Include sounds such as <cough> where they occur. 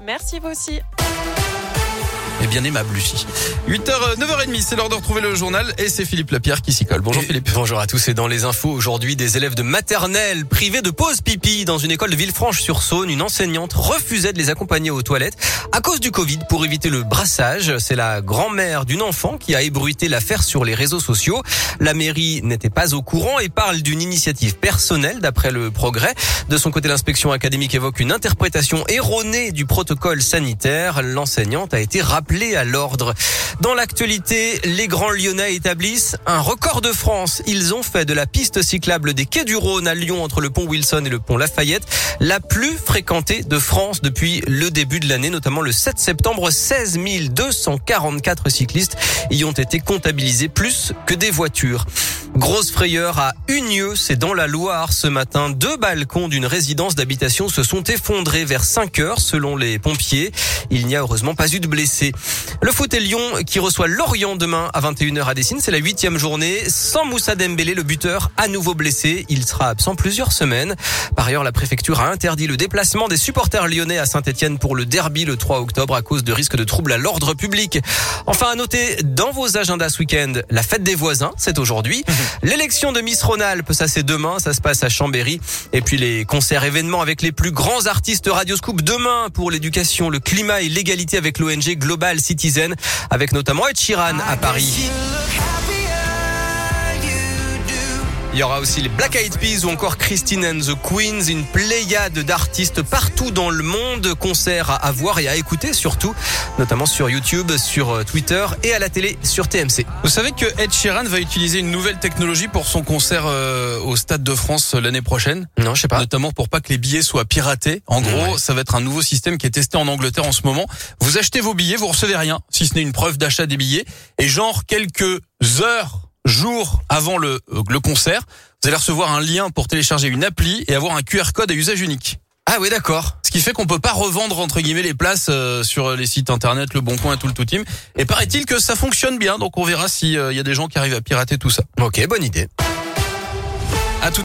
Merci vous aussi. Et bien aimable, Lucie. 8h, 9h30, c'est l'heure de retrouver le journal et c'est Philippe Lapierre qui s'y colle. Bonjour Et Philippe. Bonjour à tous et dans les infos aujourd'hui des élèves de maternelle privés de pause pipi dans une école de Villefranche-sur-Saône. Une enseignante refusait de les accompagner aux toilettes à cause du Covid pour éviter le brassage. C'est la grand-mère d'une enfant qui a ébruité l'affaire sur les réseaux sociaux. La mairie n'était pas au courant et parle d'une initiative personnelle d'après le progrès. De son côté, l'inspection académique évoque une interprétation erronée du protocole sanitaire. L'enseignante a été rappelée à l'ordre. Dans l'actualité, les grands lyonnais établissent un record de France. Ils ont fait de la piste cyclable des quais du Rhône à Lyon entre le pont Wilson et le pont Lafayette la plus fréquentée de France depuis le début de l'année, notamment le 7 septembre. 16 244 cyclistes y ont été comptabilisés plus que des voitures. Grosse frayeur à Unieux, c'est dans la Loire ce matin. Deux balcons d'une résidence d'habitation se sont effondrés vers 5 heures selon les pompiers. Il n'y a heureusement pas eu de blessés. Le foot est Lyon qui reçoit Lorient demain à 21h à Dessine. C'est la huitième journée. Sans Moussa Dembélé, le buteur à nouveau blessé. Il sera absent plusieurs semaines. Par ailleurs, la préfecture a interdit le déplacement des supporters lyonnais à Saint-Etienne pour le derby le 3 octobre à cause de risques de troubles à l'ordre public. Enfin, à noter dans vos agendas ce week-end, la fête des voisins, c'est aujourd'hui. <laughs> L'élection de Miss Rhône-Alpes, ça c'est demain, ça se passe à Chambéry. Et puis les concerts événements avec les plus grands artistes Radioscoop demain pour l'éducation, le climat et l'égalité avec l'ONG Global Citizen, avec notamment Ed Sheeran à Paris. Il y aura aussi les Black Eyed Peas ou encore Christine and the Queens, une pléiade d'artistes partout dans le monde, concerts à voir et à écouter surtout, notamment sur YouTube, sur euh, Twitter et à la télé sur TMC. Vous savez que Ed Sheeran va utiliser une nouvelle technologie pour son concert euh, au Stade de France euh, l'année prochaine. Non, je sais pas. Notamment pour pas que les billets soient piratés. En gros, Ouais. ça va être un nouveau système qui est testé en Angleterre en ce moment. Vous achetez vos billets, vous recevez rien, si ce n'est une preuve d'achat des billets. Et genre quelques heures, jours avant le, euh, le concert, vous allez recevoir un lien pour télécharger une appli et avoir un QR code à usage unique. Ah oui, d'accord. Ce qui fait qu'on peut pas revendre entre guillemets les places euh, sur les sites internet, le Bon Coin et tout le tout team. Et paraît-il que ça fonctionne bien, donc on verra s'il y a des gens qui arrivent à pirater tout ça. Ok, bonne idée.